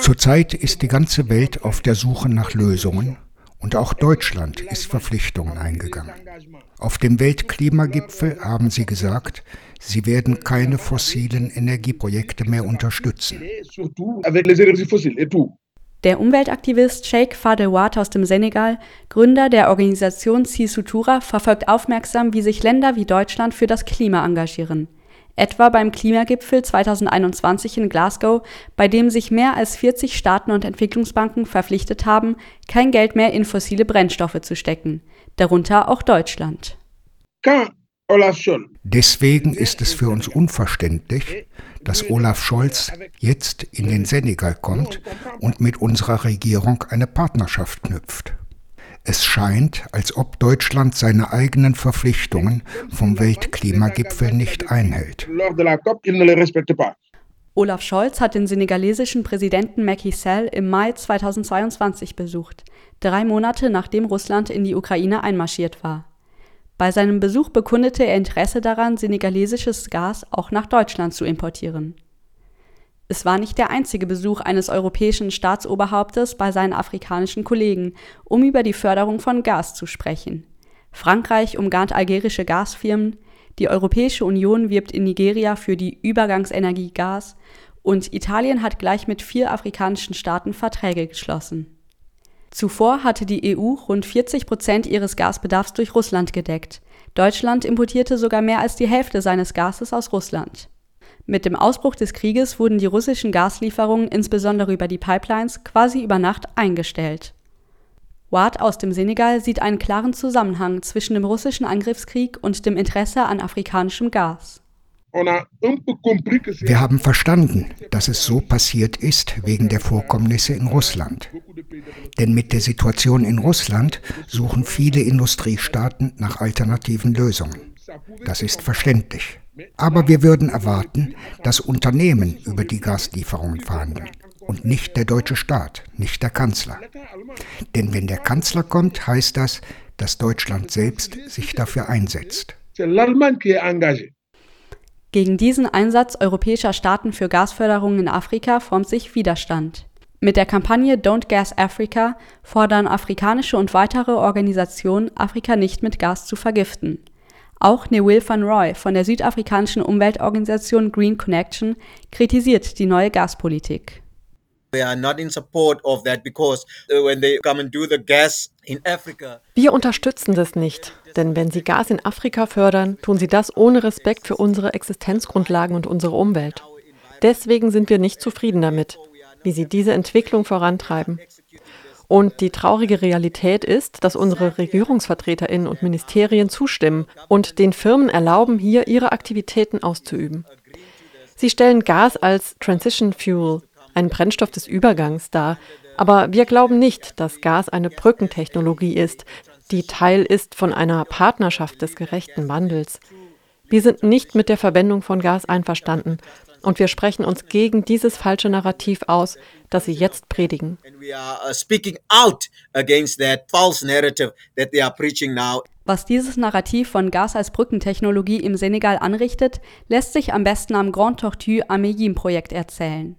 Zurzeit ist die ganze Welt auf der Suche nach Lösungen und auch Deutschland ist Verpflichtungen eingegangen. Auf dem Weltklimagipfel haben sie gesagt, sie werden keine fossilen Energieprojekte mehr unterstützen. Der Umweltaktivist Sheikh Fadewat aus dem Senegal, Gründer der Organisation Sisutura, verfolgt aufmerksam, wie sich Länder wie Deutschland für das Klima engagieren. Etwa beim Klimagipfel 2021 in Glasgow, bei dem sich mehr als 40 Staaten und Entwicklungsbanken verpflichtet haben, kein Geld mehr in fossile Brennstoffe zu stecken, darunter auch Deutschland. Deswegen ist es für uns unverständlich, dass Olaf Scholz jetzt in den Senegal kommt und mit unserer Regierung eine Partnerschaft knüpft. Es scheint, als ob Deutschland seine eigenen Verpflichtungen vom Weltklimagipfel nicht einhält. Olaf Scholz hat den senegalesischen Präsidenten Macky Sall im Mai 2022 besucht, drei Monate nachdem Russland in die Ukraine einmarschiert war. Bei seinem Besuch bekundete er Interesse daran, senegalesisches Gas auch nach Deutschland zu importieren. Es war nicht der einzige Besuch eines europäischen Staatsoberhauptes bei seinen afrikanischen Kollegen, um über die Förderung von Gas zu sprechen. Frankreich umgarnt algerische Gasfirmen, die Europäische Union wirbt in Nigeria für die Übergangsenergie Gas und Italien hat gleich mit vier afrikanischen Staaten Verträge geschlossen. Zuvor hatte die EU rund 40 Prozent ihres Gasbedarfs durch Russland gedeckt. Deutschland importierte sogar mehr als die Hälfte seines Gases aus Russland. Mit dem Ausbruch des Krieges wurden die russischen Gaslieferungen insbesondere über die Pipelines quasi über Nacht eingestellt. Ward aus dem Senegal sieht einen klaren Zusammenhang zwischen dem russischen Angriffskrieg und dem Interesse an afrikanischem Gas. Wir haben verstanden, dass es so passiert ist wegen der Vorkommnisse in Russland. Denn mit der Situation in Russland suchen viele Industriestaaten nach alternativen Lösungen. Das ist verständlich. Aber wir würden erwarten, dass Unternehmen über die Gaslieferungen verhandeln und nicht der deutsche Staat, nicht der Kanzler. Denn wenn der Kanzler kommt, heißt das, dass Deutschland selbst sich dafür einsetzt. Gegen diesen Einsatz europäischer Staaten für Gasförderung in Afrika formt sich Widerstand. Mit der Kampagne Don't Gas Africa fordern afrikanische und weitere Organisationen, Afrika nicht mit Gas zu vergiften. Auch Newil van Roy von der südafrikanischen Umweltorganisation Green Connection kritisiert die neue Gaspolitik. Wir unterstützen das nicht, denn wenn sie Gas in Afrika fördern, tun sie das ohne Respekt für unsere Existenzgrundlagen und unsere Umwelt. Deswegen sind wir nicht zufrieden damit, wie sie diese Entwicklung vorantreiben. Und die traurige Realität ist, dass unsere Regierungsvertreterinnen und Ministerien zustimmen und den Firmen erlauben, hier ihre Aktivitäten auszuüben. Sie stellen Gas als Transition Fuel ein Brennstoff des Übergangs dar. Aber wir glauben nicht, dass Gas eine Brückentechnologie ist, die Teil ist von einer Partnerschaft des gerechten Wandels. Wir sind nicht mit der Verwendung von Gas einverstanden und wir sprechen uns gegen dieses falsche Narrativ aus, das Sie jetzt predigen. Uh, Was dieses Narrativ von Gas als Brückentechnologie im Senegal anrichtet, lässt sich am besten am Grand Tortue Ameyim Projekt erzählen.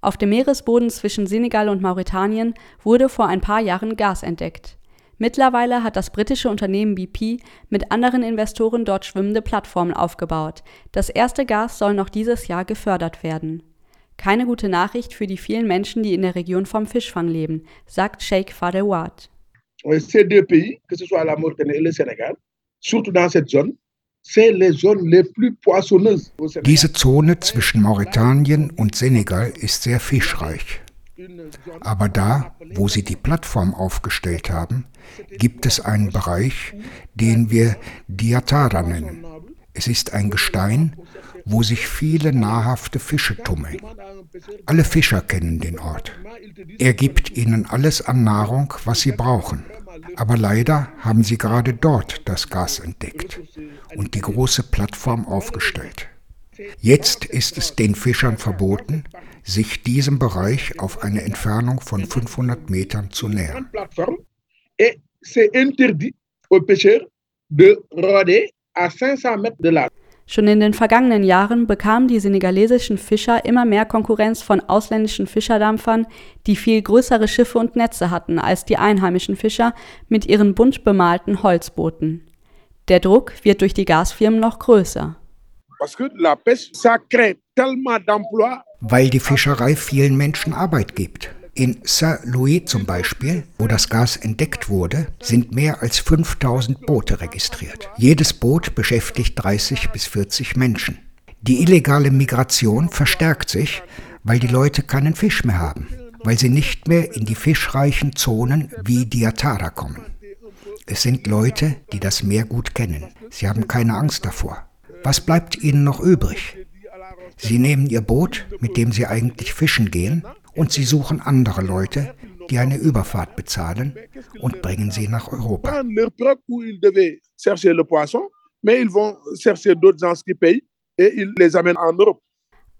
Auf dem Meeresboden zwischen Senegal und Mauretanien wurde vor ein paar Jahren Gas entdeckt. Mittlerweile hat das britische Unternehmen BP mit anderen Investoren dort schwimmende Plattformen aufgebaut. Das erste Gas soll noch dieses Jahr gefördert werden. Keine gute Nachricht für die vielen Menschen, die in der Region vom Fischfang leben, sagt Sheikh Fadewad. Ces deux pays, que ce soit la Mauritanie et le Sénégal, surtout dans cette zone, diese Zone zwischen Mauretanien und Senegal ist sehr fischreich. Aber da, wo sie die Plattform aufgestellt haben, gibt es einen Bereich, den wir Diatara nennen. Es ist ein Gestein, wo sich viele nahrhafte Fische tummeln. Alle Fischer kennen den Ort. Er gibt ihnen alles an Nahrung, was sie brauchen. Aber leider haben sie gerade dort das Gas entdeckt und die große Plattform aufgestellt. Jetzt ist es den Fischern verboten, sich diesem Bereich auf eine Entfernung von 500 Metern zu nähern. Schon in den vergangenen Jahren bekamen die senegalesischen Fischer immer mehr Konkurrenz von ausländischen Fischerdampfern, die viel größere Schiffe und Netze hatten als die einheimischen Fischer mit ihren bunt bemalten Holzbooten. Der Druck wird durch die Gasfirmen noch größer. Weil die Fischerei vielen Menschen Arbeit gibt. In Saint-Louis zum Beispiel, wo das Gas entdeckt wurde, sind mehr als 5000 Boote registriert. Jedes Boot beschäftigt 30 bis 40 Menschen. Die illegale Migration verstärkt sich, weil die Leute keinen Fisch mehr haben, weil sie nicht mehr in die fischreichen Zonen wie Diatara kommen. Es sind Leute, die das Meer gut kennen. Sie haben keine Angst davor. Was bleibt ihnen noch übrig? Sie nehmen ihr Boot, mit dem sie eigentlich fischen gehen, und sie suchen andere Leute, die eine Überfahrt bezahlen und bringen sie nach Europa.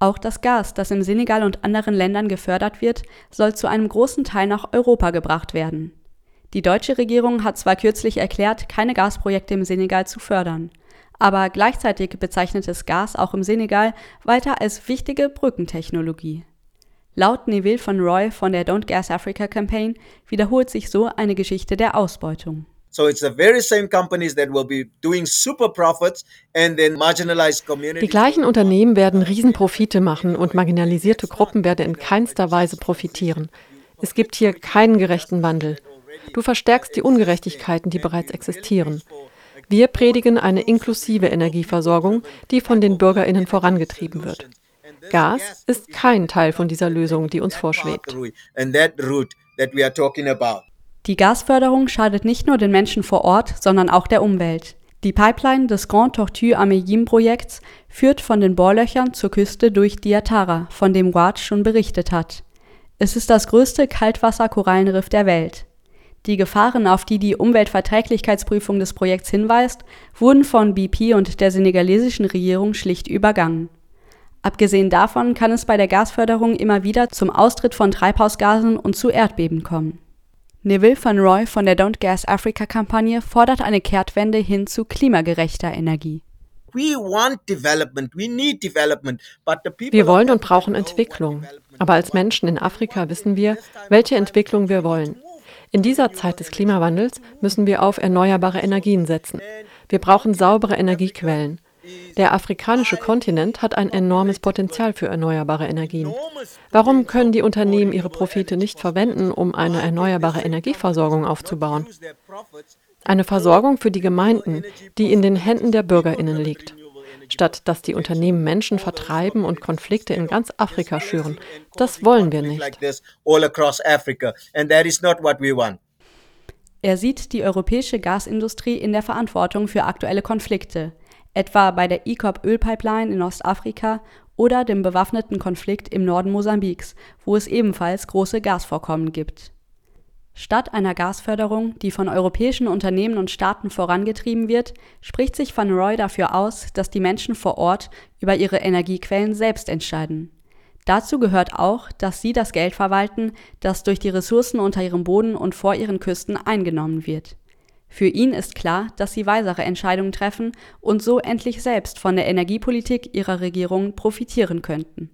Auch das Gas, das im Senegal und anderen Ländern gefördert wird, soll zu einem großen Teil nach Europa gebracht werden. Die deutsche Regierung hat zwar kürzlich erklärt, keine Gasprojekte im Senegal zu fördern, aber gleichzeitig bezeichnet es Gas auch im Senegal weiter als wichtige Brückentechnologie. Laut Neville von Roy von der Don't Gas Africa Campaign wiederholt sich so eine Geschichte der Ausbeutung. So it's the very same companies that will be doing super profits and then marginalized communities. Die gleichen Unternehmen werden Riesenprofite machen und marginalisierte Gruppen werden in keinster Weise profitieren. Es gibt hier keinen gerechten Wandel. Du verstärkst die Ungerechtigkeiten, die bereits existieren. Wir predigen eine inklusive Energieversorgung, die von den Bürgerinnen vorangetrieben wird. Gas ist kein Teil von dieser Lösung, die uns vorschwebt. Die Gasförderung schadet nicht nur den Menschen vor Ort, sondern auch der Umwelt. Die Pipeline des Grand Tortue Ameyim Projekts führt von den Bohrlöchern zur Küste durch Diatara, von dem Ward schon berichtet hat. Es ist das größte Kaltwasserkorallenriff der Welt. Die Gefahren, auf die die Umweltverträglichkeitsprüfung des Projekts hinweist, wurden von BP und der senegalesischen Regierung schlicht übergangen. Abgesehen davon kann es bei der Gasförderung immer wieder zum Austritt von Treibhausgasen und zu Erdbeben kommen. Neville van Roy von der Don't Gas Africa Kampagne fordert eine Kehrtwende hin zu klimagerechter Energie. Wir wollen und brauchen Entwicklung. Aber als Menschen in Afrika wissen wir, welche Entwicklung wir wollen. In dieser Zeit des Klimawandels müssen wir auf erneuerbare Energien setzen. Wir brauchen saubere Energiequellen. Der afrikanische Kontinent hat ein enormes Potenzial für erneuerbare Energien. Warum können die Unternehmen ihre Profite nicht verwenden, um eine erneuerbare Energieversorgung aufzubauen? Eine Versorgung für die Gemeinden, die in den Händen der Bürgerinnen liegt. Statt dass die Unternehmen Menschen vertreiben und Konflikte in ganz Afrika schüren. Das wollen wir nicht. Er sieht die europäische Gasindustrie in der Verantwortung für aktuelle Konflikte, etwa bei der ECOP Ölpipeline in Ostafrika oder dem bewaffneten Konflikt im Norden Mosambiks, wo es ebenfalls große Gasvorkommen gibt. Statt einer Gasförderung, die von europäischen Unternehmen und Staaten vorangetrieben wird, spricht sich Van Roy dafür aus, dass die Menschen vor Ort über ihre Energiequellen selbst entscheiden. Dazu gehört auch, dass sie das Geld verwalten, das durch die Ressourcen unter ihrem Boden und vor ihren Küsten eingenommen wird für ihn ist klar, dass sie weisere Entscheidungen treffen und so endlich selbst von der Energiepolitik ihrer Regierung profitieren könnten